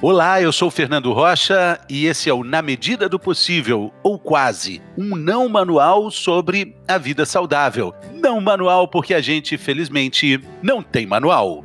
Olá, eu sou Fernando Rocha e esse é o Na Medida do Possível, ou quase, um não manual sobre a vida saudável. Não manual porque a gente, felizmente, não tem manual.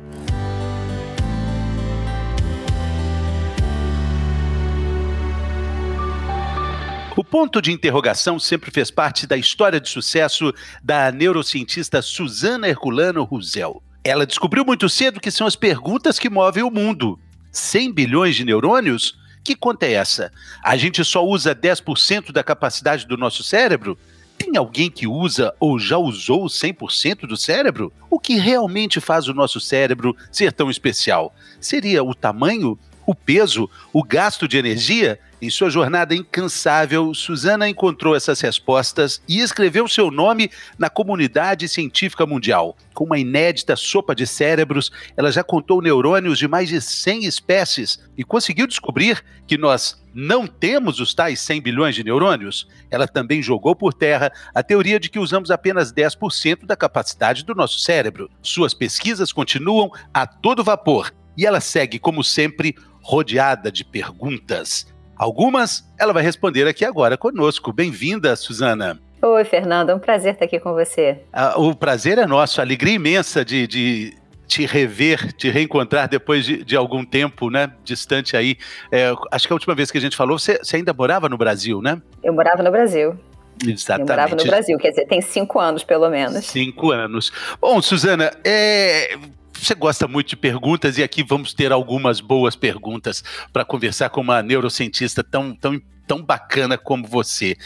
O ponto de interrogação sempre fez parte da história de sucesso da neurocientista Susana Herculano Ruzel. Ela descobriu muito cedo que são as perguntas que movem o mundo 100 bilhões de neurônios? Que conta é essa? A gente só usa 10% da capacidade do nosso cérebro? Tem alguém que usa ou já usou 100% do cérebro? O que realmente faz o nosso cérebro ser tão especial? Seria o tamanho, o peso, o gasto de energia? Em sua jornada incansável, Susana encontrou essas respostas e escreveu seu nome na comunidade científica mundial. Com uma inédita sopa de cérebros, ela já contou neurônios de mais de 100 espécies e conseguiu descobrir que nós não temos os tais 100 bilhões de neurônios. Ela também jogou por terra a teoria de que usamos apenas 10% da capacidade do nosso cérebro. Suas pesquisas continuam a todo vapor e ela segue, como sempre, rodeada de perguntas. Algumas ela vai responder aqui agora conosco. Bem-vinda, Suzana. Oi, Fernando, é um prazer estar aqui com você. Ah, o prazer é nosso, alegria imensa de, de te rever, te reencontrar depois de, de algum tempo, né? Distante aí. É, acho que a última vez que a gente falou, você, você ainda morava no Brasil, né? Eu morava no Brasil. Exatamente. Eu morava no Brasil, quer dizer, tem cinco anos pelo menos. Cinco anos. Bom, Suzana, é, você gosta muito de perguntas e aqui vamos ter algumas boas perguntas para conversar com uma neurocientista tão, tão tão bacana como você.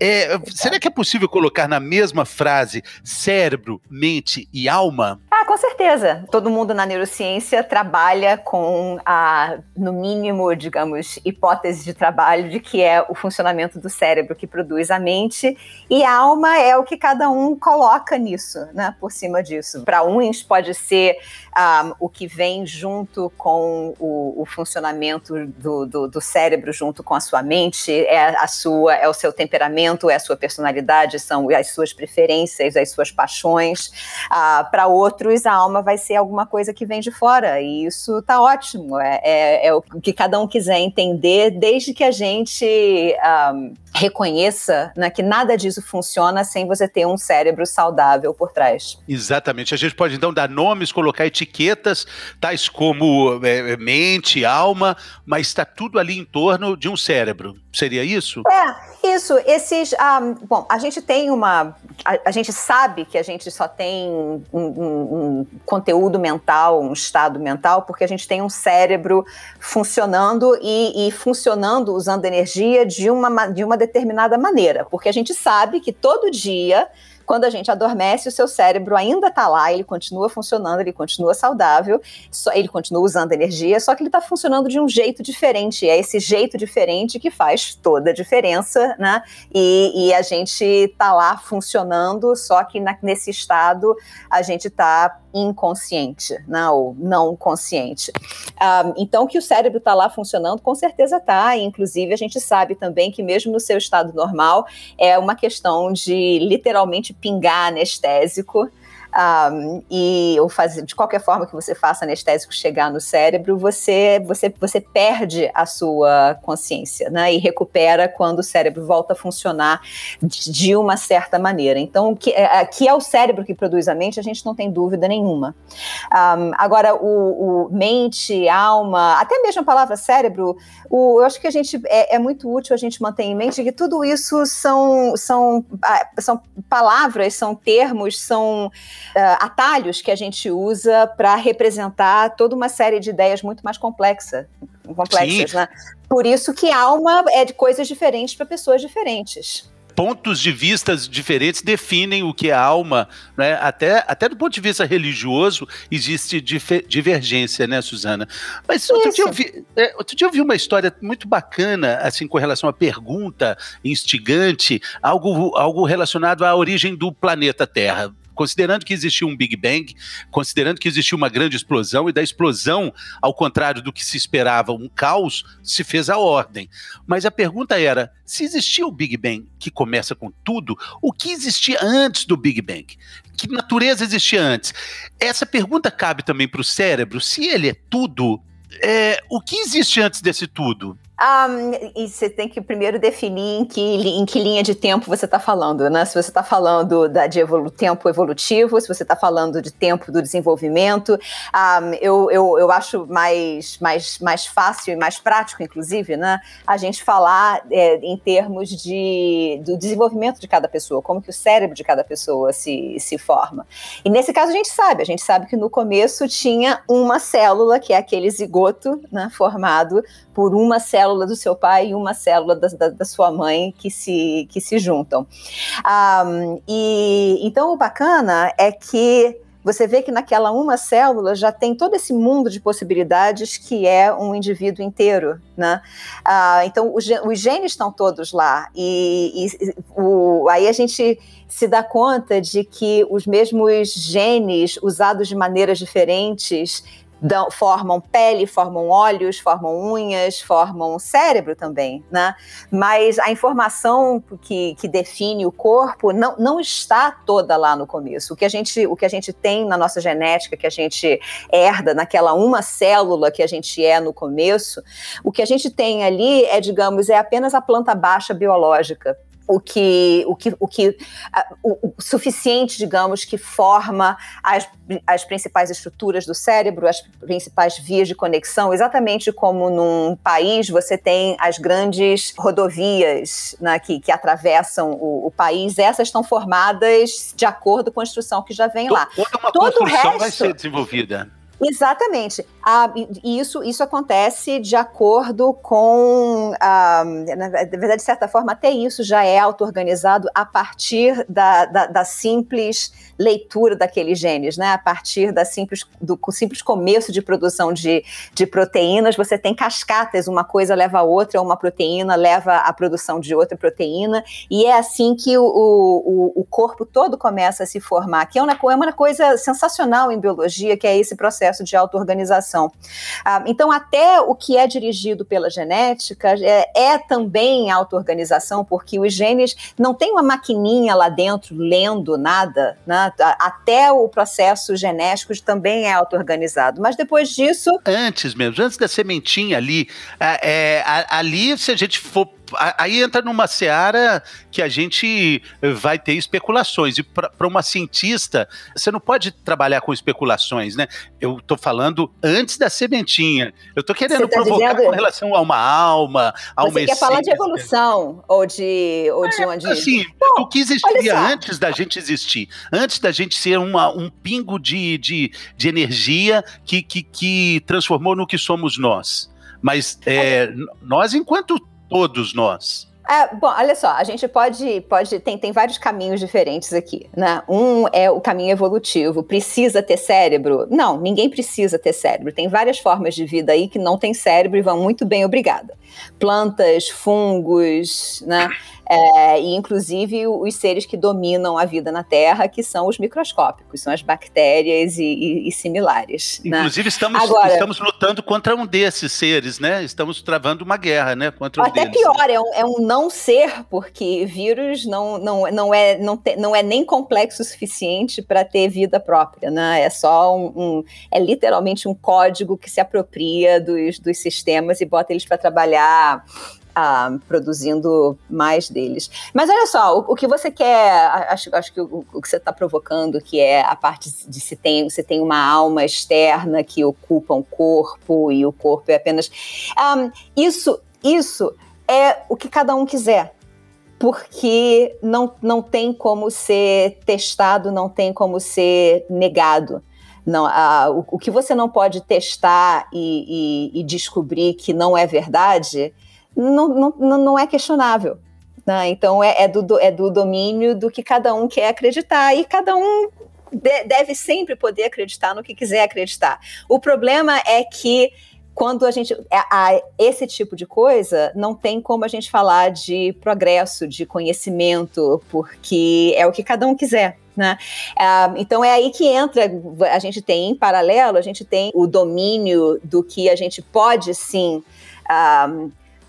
É, será que é possível colocar na mesma frase cérebro, mente e alma? Ah, com certeza. Todo mundo na neurociência trabalha com a, no mínimo, digamos, hipótese de trabalho de que é o funcionamento do cérebro que produz a mente e a alma é o que cada um coloca nisso, né, por cima disso. Para uns pode ser um, o que vem junto com o, o funcionamento do, do, do cérebro junto com a sua mente é a sua, é o seu temperamento, é a sua personalidade, são as suas preferências, as suas paixões. Ah, Para outros, a alma vai ser alguma coisa que vem de fora, e isso tá ótimo. É, é, é o que cada um quiser entender, desde que a gente um, reconheça né, que nada disso funciona sem você ter um cérebro saudável por trás. Exatamente. A gente pode então dar nomes, colocar etiquetas, tais como é, mente, alma, mas está tudo ali em torno de um cérebro. Seria isso? É, isso. Esses. Ah, bom, a gente tem uma. A, a, gente sabe que a gente só tem um, um, um, conteúdo mental, um estado mental, porque a gente tem um cérebro funcionando e, e funcionando usando energia de uma, de uma determinada maneira. Porque a gente sabe que todo dia quando a gente adormece, o seu cérebro ainda está lá, ele continua funcionando, ele continua saudável, só, ele continua usando energia, só que ele está funcionando de um jeito diferente. É esse jeito diferente que faz toda a diferença, né? E, e a gente está lá funcionando, só que na, nesse estado a gente está inconsciente, né, ou não consciente. Um, então, que o cérebro está lá funcionando, com certeza está. Inclusive, a gente sabe também que, mesmo no seu estado normal, é uma questão de literalmente pingar anestésico um, e ou fazer de qualquer forma que você faça anestésico chegar no cérebro, você você você perde a sua consciência, né? E recupera quando o cérebro volta a funcionar de, uma certa maneira. Então, que é, que é o cérebro que produz a mente, a gente não tem dúvida nenhuma. Um, agora, o, o, mente, alma, até mesmo a palavra cérebro, o, eu acho que a gente é, é muito útil a gente manter em mente que tudo isso são são ah, são palavras, são termos, são atalhos que a gente usa para representar toda uma série de ideias muito mais complexa, complexas, né? Por isso que alma é de coisas diferentes para pessoas diferentes pontos de vistas diferentes definem o que é alma, né? Até, até do ponto de vista religioso existe divergência, né, Suzana? Mas outro dia, vi, é, outro dia, eu vi, uma história muito bacana, assim, com relação à pergunta instigante, algo, algo relacionado à origem do planeta Terra considerando que existiu um Big Bang, considerando que existiu uma grande explosão, e da explosão, ao contrário do que se esperava, um caos, se fez a ordem. Mas a pergunta era: se existia o Big Bang que começa com tudo, o que existia antes do Big Bang? Que natureza existia antes? Essa pergunta cabe também para o cérebro. Se ele é tudo, é, o que existe antes desse tudo? Um, e você tem que primeiro definir em que, em que linha de tempo você está falando, né? Se você está falando da, de evolu tempo evolutivo, se você está falando de tempo do desenvolvimento, um, eu, eu, eu acho mais, mais, mais fácil e mais prático, inclusive, né? A gente falar é, em termos de, do desenvolvimento de cada pessoa, como que o cérebro de cada pessoa se, se forma. E nesse caso a gente sabe, a gente sabe que no começo tinha uma célula, que é aquele zigoto, né, formado por uma célula do seu pai e uma célula da, da, da sua mãe que se, que se juntam. Um, e então o bacana é que você vê que naquela uma célula já tem todo esse mundo de possibilidades que é um indivíduo inteiro, né? Ah, então os, os, genes estão todos lá e, e o, aí a gente se dá conta de que os mesmos genes usados de maneiras diferentes dão, formam pele, formam olhos, formam unhas, formam cérebro também, né? Mas a informação que, que define o corpo não, não está toda lá no começo. O que, a gente, o que a gente tem na nossa genética, que a gente herda naquela uma célula que a gente é no começo, o que a gente tem ali é, digamos, é apenas a planta baixa biológica o que, o que, o que o, o, suficiente, digamos, que forma as, as principais estruturas do cérebro, as principais vias de conexão, exatamente como num país você tem as grandes rodovias né, que, que atravessam o, o, país, essas estão formadas de acordo com a instrução que já vem lá. Toda uma Todo construção o resto, vai ser desenvolvida. Exatamente. Ah, isso, isso acontece de acordo com. Ah, na verdade, de certa forma, até isso já é auto-organizado a partir da, da, da, simples leitura daqueles genes, né? A partir da simples, do simples começo de produção de, de proteínas, você tem cascatas, uma coisa leva a outra, uma proteína leva à produção de outra proteína, e é assim que o, o, o corpo todo começa a se formar, que é uma, é uma coisa sensacional em biologia, que é esse processo processo de auto-organização. Ah, então, até o que é dirigido pela genética é, é também auto-organização, porque os genes não tem uma maquininha lá dentro lendo nada, né? até o processo genético também é auto-organizado. Mas depois disso. Antes mesmo, antes da sementinha ali, é, é, ali, se a gente for aí entra numa seara que a gente vai ter especulações. E para uma cientista, você não pode trabalhar com especulações, né? Eu estou falando antes da sementinha. Eu estou querendo tá provocar dizendo... com relação a uma alma, a você uma Você quer falar de evolução ou de, ou de é, onde? Assim, Bom, o que existiria antes da gente existir, antes da gente ser uma, um pingo de, de, de energia que, que, que transformou no que somos nós. Mas é, nós, enquanto todos nós. É, bom, olha só, a gente pode, pode tem, tem vários caminhos diferentes aqui, né? Um é o caminho evolutivo. Precisa ter cérebro? Não, ninguém precisa ter cérebro. Tem várias formas de vida aí que não tem cérebro e vão muito bem, obrigada. Plantas, fungos, né? é, e inclusive os seres que dominam a vida na Terra, que são os microscópicos, são as bactérias e, e, e similares. Né? Inclusive né? estamos, Agora, estamos lutando contra um desses seres, né? Estamos travando uma guerra, né? Contra um até deles. pior, é um, é um não ser, porque vírus não, não, não, é, não, te, não é nem complexo o suficiente para ter vida própria, né? É só um, um, é literalmente um código que se apropria dos, dos sistemas e bota eles para trabalhar ah, produzindo mais deles. Mas olha só, o, o que você quer, acho, acho que o, o que você está provocando, que é a parte de se tem, você tem uma alma externa que ocupa um corpo e o corpo é apenas. Um, isso, isso é o que cada um quiser porque não, não tem como ser testado, não tem como ser negado. Não, o, o, que você não pode testar e, e, e, descobrir que não é verdade não, não, não é questionável. Né? Então é, é, do, é do domínio do que cada um quer acreditar e cada um de, deve sempre poder acreditar no que quiser acreditar. O problema é que quando a gente a, esse tipo de coisa não tem como a gente falar de progresso, de conhecimento, porque é o que cada um quiser. Né? Uh, então é aí que entra, a gente tem em paralelo, a gente tem o domínio do que a gente pode sim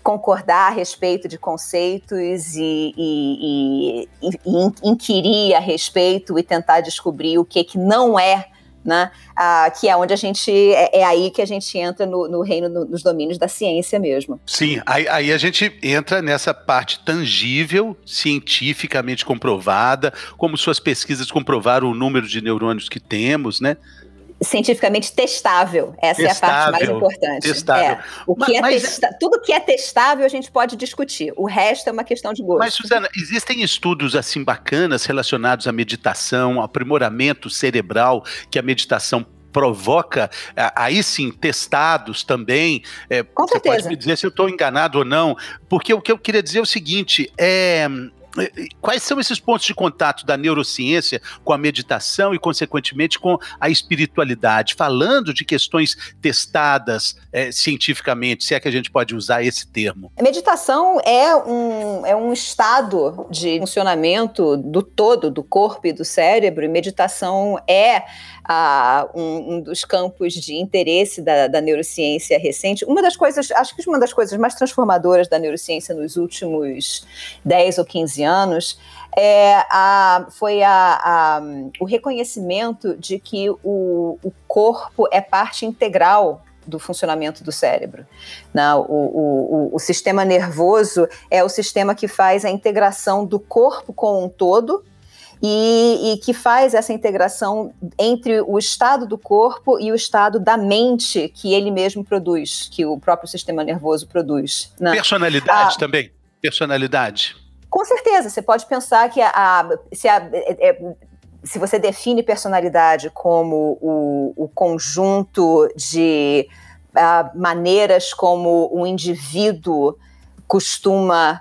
concordar a respeito de conceitos e, e, e, e, inquirir a respeito e tentar descobrir o que, que não é né? Ah, que é onde a gente é, é, aí que a gente entra no, no reino no, domínios da ciência mesmo. Sim, aí, aí, a gente entra nessa parte tangível, cientificamente comprovada, como suas pesquisas comprovaram o número de neurônios que temos, né? Cientificamente testável. Essa testável, é a parte mais importante. Testável. É, o que é mas, é testa... Tudo que é testável a gente pode discutir. O resto é uma questão de gosto. Mas, Suzana, existem estudos assim bacanas relacionados à meditação, ao aprimoramento cerebral que a meditação provoca, aí sim, testados também. É, Com você certeza. pode me dizer se eu estou enganado ou não, porque o que eu queria dizer é o seguinte: é, Quais são esses pontos de contato da neurociência com a meditação e, consequentemente, com a espiritualidade? Falando de questões testadas é, cientificamente, se é que a gente pode usar esse termo. Meditação é um, é um estado de funcionamento do todo, do corpo e do cérebro, e meditação é um, um, dos campos de interesse da, da, neurociência recente. Uma das coisas, acho que uma das coisas mais transformadoras da neurociência nos últimos 10 ou 15 anos é a, foi a, a, o reconhecimento de que o, o corpo é parte integral do funcionamento do cérebro. Não, o, o, o, sistema nervoso é o sistema que faz a integração do corpo com um todo e, e, que faz essa integração entre o estado do corpo e o estado da mente que ele mesmo produz, que o próprio sistema nervoso produz. Né? Personalidade ah, também? Personalidade? Com certeza, você pode pensar que a, a se, a, é, é, se você define personalidade como o, o conjunto de uh, maneiras como o indivíduo costuma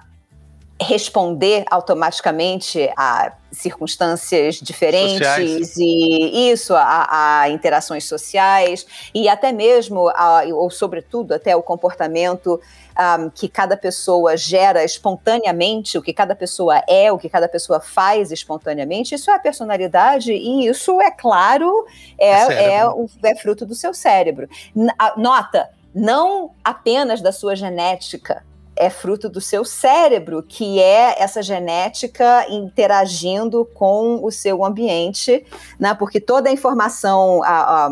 responder automaticamente a circunstâncias diferentes sociais. e isso, a, a, interações sociais e até mesmo, a, ou sobretudo, até o comportamento um, que cada pessoa gera espontaneamente, o que cada pessoa é, o que cada pessoa faz espontaneamente, isso é a personalidade e isso, é claro, é, é, é, o, é fruto do seu cérebro. Nota, não apenas da sua genética, é fruto do seu cérebro, que é essa genética interagindo com o seu ambiente, né? Porque toda a informação, a, a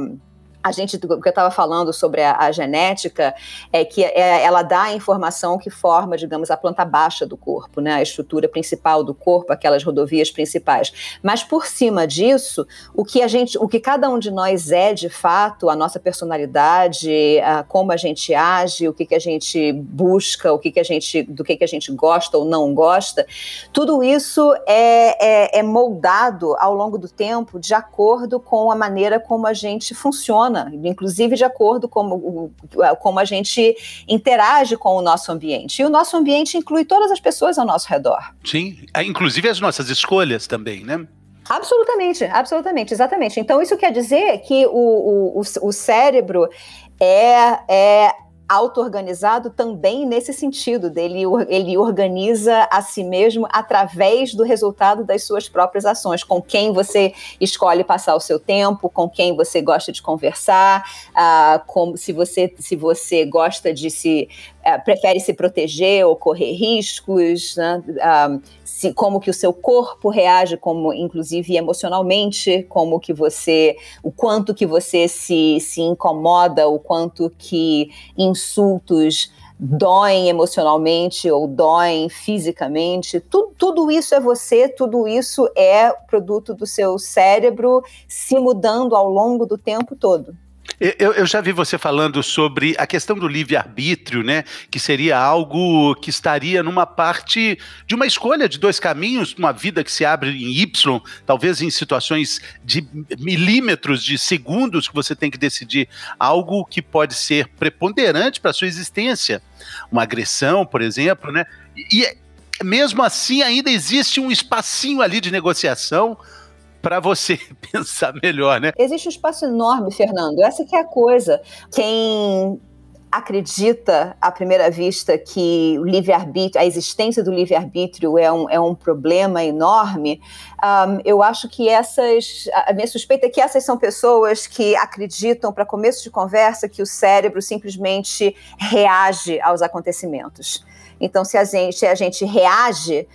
a gente, o que eu estava falando sobre a, a, genética, é que é, ela dá a informação que forma, digamos, a planta baixa do corpo, né? A estrutura principal do corpo, aquelas rodovias principais. Mas por cima disso, o que a gente, o que cada um de nós é de fato, a nossa personalidade, a, como a gente age, o que, que a gente busca, o que, que a gente, do que, que a gente gosta ou não gosta, tudo isso é, é, é moldado ao longo do tempo de acordo com a maneira como a gente funciona funciona, inclusive de acordo com como a gente interage com o nosso ambiente. E o nosso ambiente inclui todas as pessoas ao nosso redor. Sim, é, inclusive as nossas escolhas também, né? Absolutamente, absolutamente, exatamente. Então, isso quer dizer que o, o, o cérebro é, é auto-organizado também nesse sentido, dele ele organiza a si mesmo através do resultado das suas próprias ações, com quem você escolhe passar o seu tempo, com quem você gosta de conversar, uh, como se você se você gosta de se uh, prefere se proteger ou correr riscos, né? uh, se, como que o seu corpo reage, como inclusive emocionalmente, como que você, o quanto que você se, se incomoda, o quanto que insultos doem emocionalmente ou doem fisicamente, tu, tudo isso é você, tudo isso é produto do seu cérebro se mudando ao longo do tempo todo. Eu, eu, já vi você falando sobre a questão do livre-arbítrio, né? Que seria algo que estaria numa parte de uma escolha de dois caminhos, uma vida que se abre em Y, talvez em situações de milímetros de segundos que você tem que decidir algo que pode ser preponderante para sua existência. Uma agressão, por exemplo, né? E mesmo assim ainda existe um espacinho ali de negociação para você pensar melhor, né? Existe um espaço enorme, Fernando. Essa que é a coisa. Quem acredita à primeira vista que o livre-arbítrio, a existência do livre-arbítrio é um, é um problema enorme, um, eu acho que essas, a minha suspeita é que essas são pessoas que acreditam, para começo de conversa, que o cérebro simplesmente reage aos acontecimentos. Então, se a gente, a gente reage,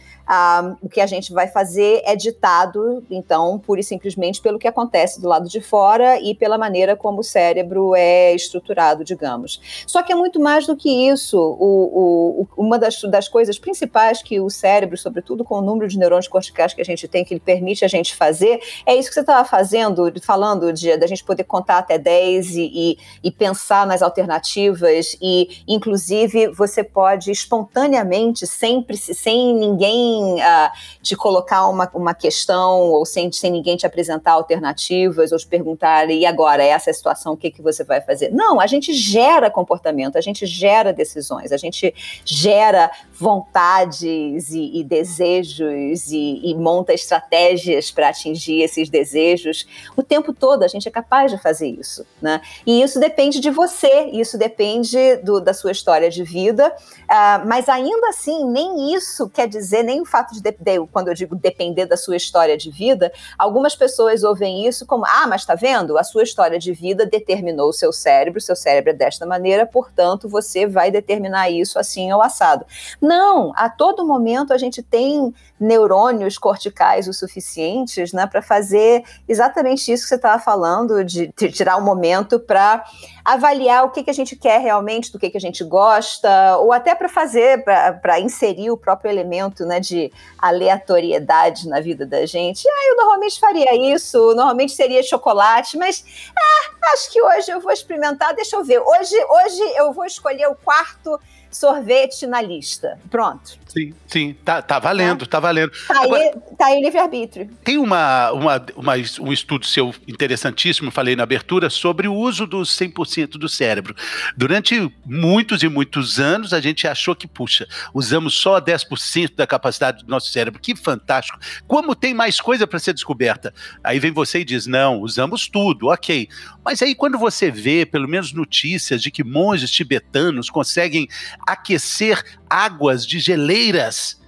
o que a gente vai fazer é ditado, então, pura e simplesmente pelo que acontece do lado de fora e pela maneira como o cérebro é estruturado, digamos. Só que é muito mais do que isso. O, o, uma das, das coisas principais que o cérebro, sobretudo com o número de neurônios corticais que a gente tem, que ele permite a gente fazer, é isso que você estava fazendo, falando de da gente poder contar até 10 e, e, e pensar nas alternativas e, inclusive, você pode espontaneamente, sempre, sem ninguém uh, te colocar uma, uma questão ou sem, sem ninguém te apresentar alternativas ou te perguntar, e agora, essa é a situação, o que, que você vai fazer? Não, a gente gera comportamento, a gente gera decisões, a gente gera vontades e, e desejos e, e monta estratégias para atingir esses desejos o tempo todo. A gente é capaz de fazer isso, né? E isso depende de você, isso depende do, da sua história de vida, uh, mas ainda assim, nem isso quer dizer, nem o fato de, de, quando eu digo depender da sua história de vida, algumas pessoas ouvem isso como, ah, mas tá vendo? A sua história de vida determinou o seu cérebro, seu cérebro é desta maneira, portanto, você vai determinar isso assim ou assado. Não, a todo momento a gente tem neurônios corticais o suficientes né, para fazer exatamente isso que você estava falando, de, de tirar um momento para avaliar o que, que a gente quer realmente, do que, que a gente gosta, ou até para fazer, para inserir o próprio elemento né, de aleatoriedade na vida da gente. Ah, eu normalmente faria isso, normalmente seria chocolate, mas ah, acho que hoje eu vou experimentar, deixa eu ver. Hoje, hoje eu vou escolher o quarto sorvete na lista. Pronto. Sim, sim, tá, tá valendo, tá, tá valendo. Tá Agora, aí, tá aí livre-arbítrio. Tem uma, uma, uma, um estudo seu interessantíssimo, falei na abertura, sobre o uso dos 100% do cérebro. Durante muitos e muitos anos, a gente achou que, puxa, usamos só 10% da capacidade do nosso cérebro. Que fantástico. Como tem mais coisa para ser descoberta? Aí vem você e diz, não, usamos tudo, ok. Mas aí quando você vê, pelo menos notícias de que monges tibetanos conseguem aquecer águas de geleiras,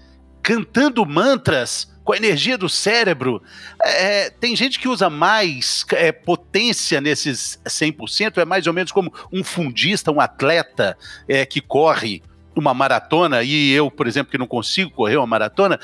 cantando mantras com a energia do cérebro. É, tem gente que usa mais é, potência nesses 100%, é mais ou menos como um fundista, um atleta é, que corre uma maratona e eu, por exemplo, que não consigo correr uma maratona,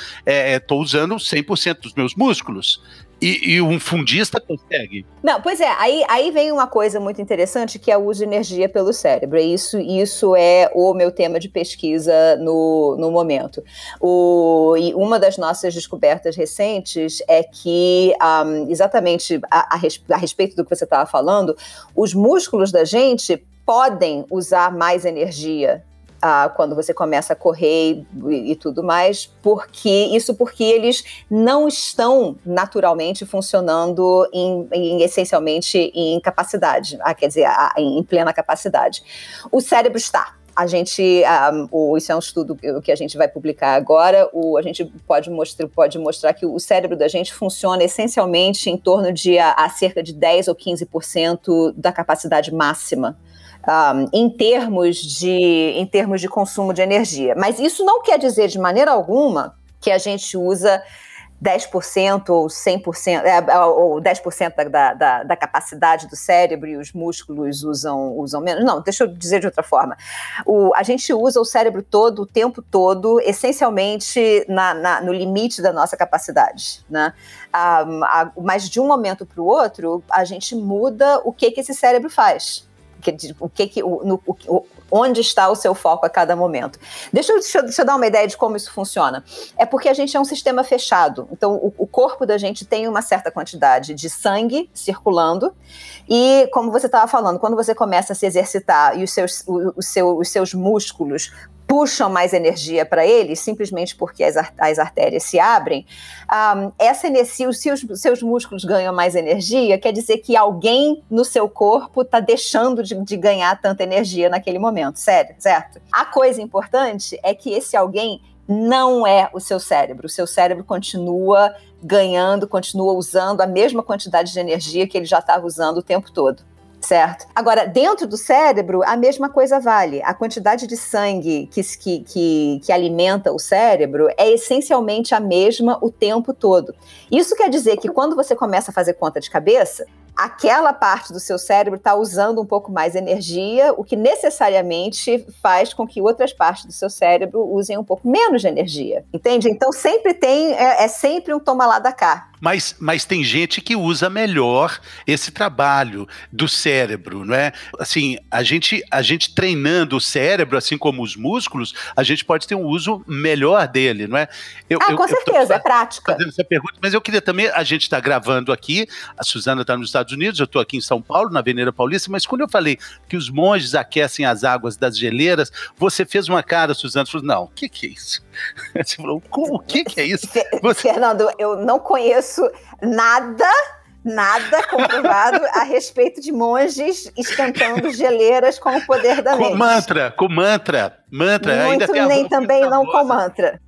estou é, usando 100% dos meus músculos. E, e, um fundista consegue. Não, pois é, aí, aí vem uma coisa muito interessante que é o uso de energia pelo cérebro. Isso, isso é o meu tema de pesquisa no, no momento. O, e uma das nossas descobertas recentes é que, um, exatamente a, a, a respeito do que você estava falando, os músculos da gente podem usar mais energia ah, quando você começa a correr e, e, tudo mais, porque isso porque eles não estão naturalmente funcionando em, em essencialmente em capacidade, ah, quer dizer, ah, em plena capacidade. O cérebro está. A gente, um, o, isso é um estudo que a gente vai publicar agora. O, a gente pode mostrar, pode mostrar que o cérebro da gente funciona essencialmente em torno de a, a cerca de 10 ou 15% da capacidade máxima um, em, termos de, em termos de consumo de energia. Mas isso não quer dizer de maneira alguma que a gente usa 10% ou 100%, é, ou 10% da, da, da, capacidade do cérebro e os músculos usam, usam menos. Não, deixa eu dizer de outra forma. O, a gente usa o cérebro todo, o tempo todo, essencialmente na, na, no limite da nossa capacidade. Né? Um, a, mas de um momento para o outro, a gente muda o que, que esse cérebro faz o que, que o, no, o, onde está o seu foco a cada momento. Deixa eu, deixa, deixa eu, dar uma ideia de como isso funciona. É porque a gente é um sistema fechado. Então, o, o corpo da gente tem uma certa quantidade de sangue circulando. E, como você estava falando, quando você começa a se exercitar e os seus, o, o seu, os seus músculos puxam mais energia para eles, simplesmente porque as, as artérias se abrem, um, essa energia, se os seus músculos ganham mais energia, quer dizer que alguém no seu corpo está deixando de, de ganhar tanta energia naquele momento, sério, certo? A coisa importante é que esse alguém não é o seu cérebro. O seu cérebro continua ganhando, continua usando a mesma quantidade de energia que ele já estava usando o tempo todo certo? Agora, dentro do cérebro, a mesma coisa vale. A quantidade de sangue que, que, que, que, alimenta o cérebro é essencialmente a mesma o tempo todo. Isso quer dizer que quando você começa a fazer conta de cabeça, aquela parte do seu cérebro está usando um pouco mais energia, o que necessariamente faz com que outras partes do seu cérebro usem um pouco menos de energia. Entende? Então sempre tem, é, é sempre um toma lá da cá. Mas, mas tem gente que usa melhor esse trabalho do cérebro, não é? Assim, a gente, a gente treinando o cérebro, assim como os músculos, a gente pode ter um uso melhor dele, não é? Eu, ah, eu, com certeza, é prática. Fazendo essa pergunta, mas eu queria também, a gente está gravando aqui, a Suzana está nos Estados Unidos, eu estou aqui em São Paulo, na Avenida Paulista, mas quando eu falei que os monges aquecem as águas das geleiras, você fez uma cara, Suzana, falou, não, o que, que é isso? Você falou, o que, que é isso? Você... Fernando, eu não conheço nada nada comprovado a respeito de monges esquentando geleiras com o poder da mente. Com mantra, com mantra, mantra. Muito ainda nem também não com mantra.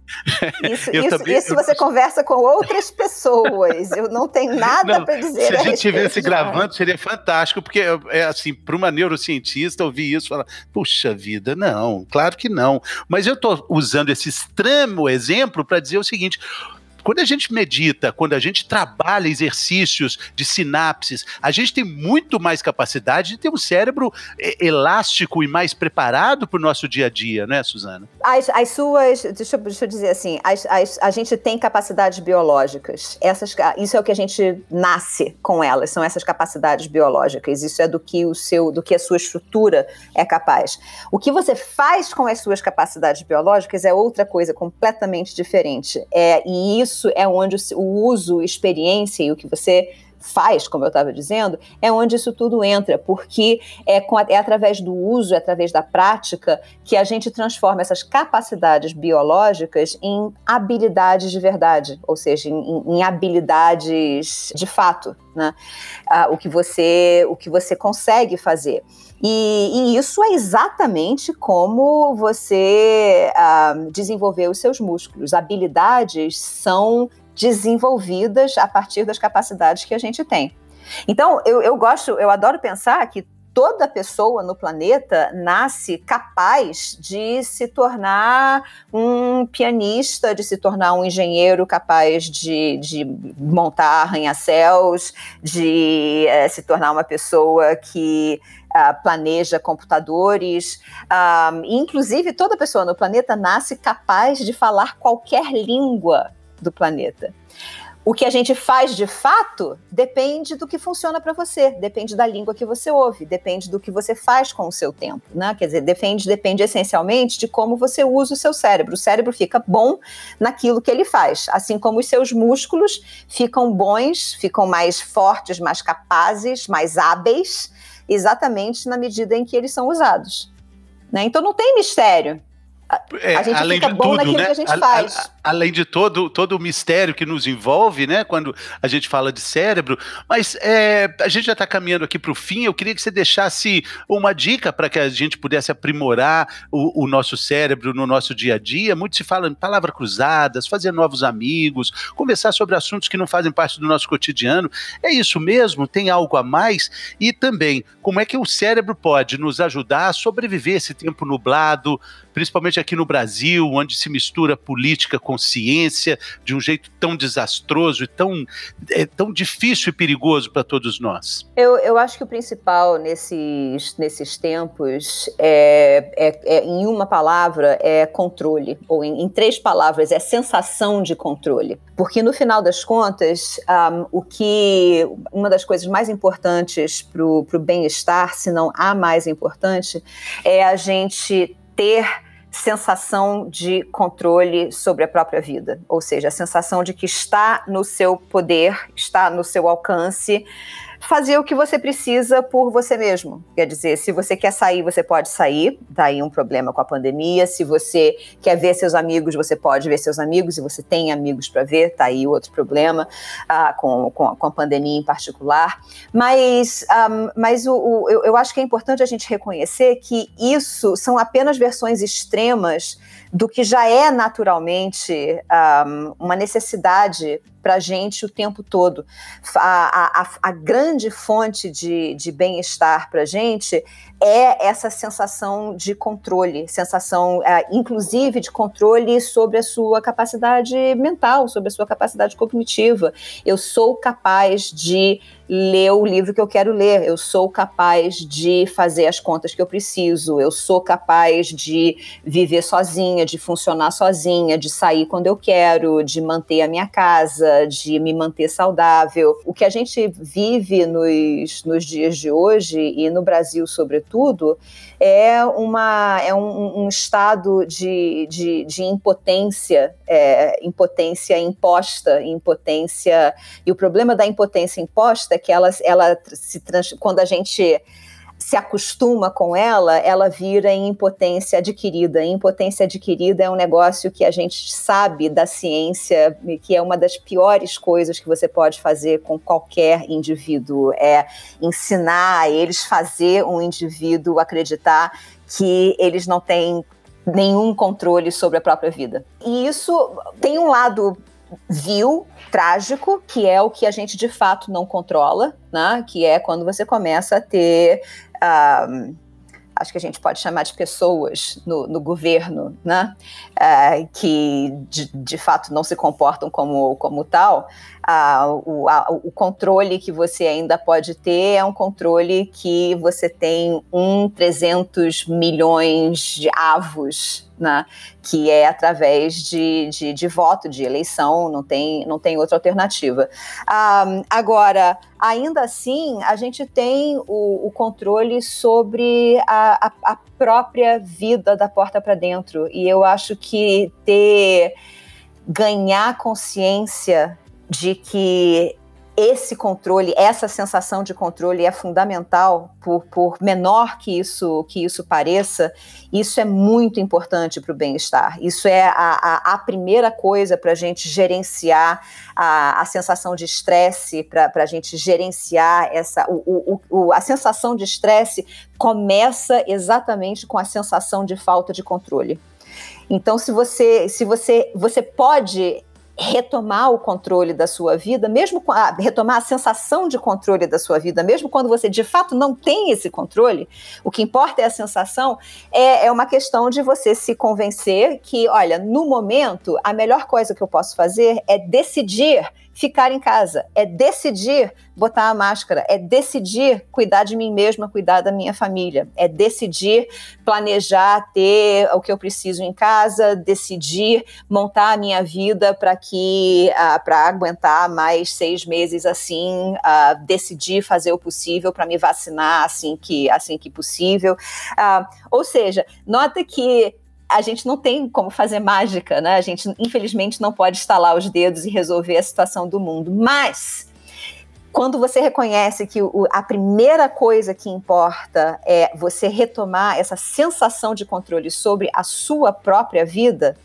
Isso, isso, também, isso você eu... conversa com outras pessoas. Eu não tenho nada para dizer. Se a, a gente estivesse gravando, seria fantástico, porque é assim, para uma neurocientista ouvir isso, falar, puxa vida, não, claro que não. Mas eu estou usando esse extremo exemplo para dizer o seguinte: quando a gente medita, quando a gente trabalha exercícios de sinapses, a gente tem muito mais capacidade de ter um cérebro elástico e mais preparado para o nosso dia a dia, não é, Suzana? As, as suas, deixa, deixa eu dizer assim, as, as, a gente tem capacidades biológicas. Essas, isso é o que a gente nasce com elas, são essas capacidades biológicas. Isso é do que o seu, do que a sua estrutura é capaz. O que você faz com as suas capacidades biológicas é outra coisa completamente diferente. É, e isso isso é onde o uso, experiência e o que você faz, como eu estava dizendo, é onde isso tudo entra, porque é, a, é, através do uso, é através da prática, que a gente transforma essas capacidades biológicas em habilidades de verdade, ou seja, em, em habilidades de fato, né? Ah, o, que você, o que você consegue fazer. E, e, isso é exatamente como você ah, desenvolver os seus músculos. Habilidades são desenvolvidas a partir das capacidades que a gente tem. Então, eu, eu gosto, eu adoro pensar que toda pessoa no planeta nasce capaz de se tornar um pianista, de se tornar um engenheiro capaz de, de montar arranha-céus, de é, se tornar uma pessoa que uh, planeja computadores. Uh, inclusive, toda pessoa no planeta nasce capaz de falar qualquer língua do planeta. O que a gente faz de fato depende do que funciona para você, depende da língua que você ouve, depende do que você faz com o seu tempo, né? Quer dizer, depende, depende essencialmente de como você usa o seu cérebro. O cérebro fica bom naquilo que ele faz, assim como os seus músculos ficam bons, ficam mais fortes, mais capazes, mais hábeis, exatamente na medida em que eles são usados. Né? Então não tem mistério. É, a gente além fica de bom tudo, naquilo né? que a gente a, faz. A, além de todo, todo o mistério que nos envolve, né? Quando a gente fala de cérebro. Mas é, a gente já está caminhando aqui para o fim. Eu queria que você deixasse uma dica para que a gente pudesse aprimorar o, o, nosso cérebro no nosso dia a dia. Muito se fala em palavras cruzadas, fazer novos amigos, conversar sobre assuntos que não fazem parte do nosso cotidiano. É isso mesmo? Tem algo a mais? E também, como é que o cérebro pode nos ajudar a sobreviver esse tempo nublado, principalmente aqui no Brasil, onde se mistura política com ciência de um jeito tão desastroso e tão, é, tão difícil e perigoso para todos nós? Eu, eu acho que o principal nesses, nesses tempos é, é, é em uma palavra, é controle, ou em, em, três palavras, é sensação de controle. Porque no final das contas, um, o que uma das coisas mais importantes para o bem-estar, se não a mais importante, é a gente ter sensação de controle sobre a própria vida, ou seja, a sensação de que está no seu poder, está no seu alcance fazer o que você precisa por você mesmo. Quer dizer, se você quer sair, você pode sair, daí um problema com a pandemia. Se você quer ver seus amigos, você pode ver seus amigos, e você tem amigos para ver, tá aí outro problema uh, com, com, com, a pandemia em particular. Mas, um, mas o, o, eu, eu acho que é importante a gente reconhecer que isso são apenas versões extremas do que já é naturalmente um, uma necessidade para gente o tempo todo. A, a, a grande fonte de, de bem-estar para a gente é essa sensação de controle, sensação, uh, inclusive, de controle sobre a sua capacidade mental, sobre a sua capacidade cognitiva. Eu sou capaz de ler o livro que eu quero ler, eu sou capaz de fazer as contas que eu preciso, eu sou capaz de viver sozinha, de funcionar sozinha, de sair quando eu quero, de manter a minha casa, de me manter saudável. O que a gente vive nos, nos dias de hoje, e no Brasil sobretudo, é, uma, é um, um estado de, de, de impotência, é, impotência imposta, impotência. E o problema da impotência imposta é que ela, ela se trans, quando a gente se acostuma com ela, ela vira em impotência adquirida. impotência adquirida é um negócio que a gente sabe da ciência que é uma das piores coisas que você pode fazer com qualquer indivíduo, é ensinar a eles fazer um indivíduo acreditar que eles não têm nenhum controle sobre a própria vida. E isso tem um lado vil, trágico, que é o que a gente de fato não controla, né? Que é quando você começa a ter um, acho que a gente pode chamar de pessoas no, no governo, né, uh, que de, de, fato não se comportam como, como tal, uh, o, a, o controle que você ainda pode ter é um controle que você tem um 300 milhões de avos né, que é através de, de, de, voto, de eleição, não tem, não tem outra alternativa. Um, agora, ainda assim, a gente tem o, o controle sobre a, a, a própria vida da porta para dentro, e eu acho que ter ganhar consciência de que esse controle, essa sensação de controle é fundamental, por, por menor que isso, que isso pareça, isso é muito importante para o bem-estar. Isso é a, a, a primeira coisa para a gente gerenciar a, a sensação de estresse, para a gente gerenciar essa. O, o, o, a sensação de estresse começa exatamente com a sensação de falta de controle. Então, se você, se você, você pode retomar o controle da sua vida, mesmo a, retomar a sensação de controle da sua vida, mesmo quando você de fato não tem esse controle, o que importa é a sensação, é, é uma questão de você se convencer que, olha, no momento, a melhor coisa que eu posso fazer é decidir ficar em casa, é decidir botar a máscara, é decidir cuidar de mim mesma, cuidar da minha família, é decidir planejar ter o que eu preciso em casa, decidir montar a minha vida para que uh, ah, para aguentar mais seis meses assim, uh, decidir fazer o possível para me vacinar assim que assim que possível, uh, ou seja, nota que a gente não tem como fazer mágica, né? A gente, infelizmente, não pode estalar os dedos e resolver a situação do mundo. Mas quando você reconhece que o, a primeira coisa que importa é você retomar essa sensação de controle sobre a sua própria vida,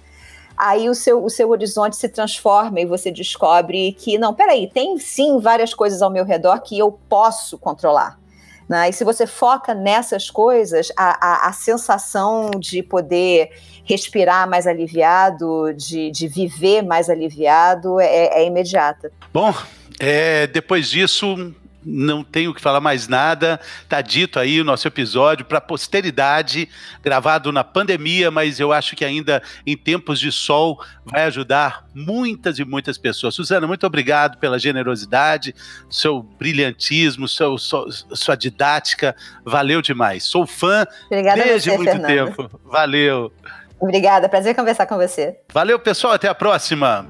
aí o seu, o seu horizonte se transforma e você descobre que, não, peraí, tem sim várias coisas ao meu redor que eu posso controlar. Né? E se você foca nessas coisas, a, a, a sensação de poder respirar mais aliviado, de, de viver mais aliviado, é, é imediata. Bom, é, depois disso, não tenho que falar mais nada. Tá dito aí o nosso episódio para posteridade, gravado na pandemia, mas eu acho que ainda em tempos de sol vai ajudar muitas e muitas pessoas. Suzana, muito obrigado pela generosidade, seu brilhantismo, seu, sua, sua didática, valeu demais. Sou fã Obrigada desde você, muito Fernanda. tempo. Valeu. Obrigada, prazer conversar com você. Valeu, pessoal, até a próxima.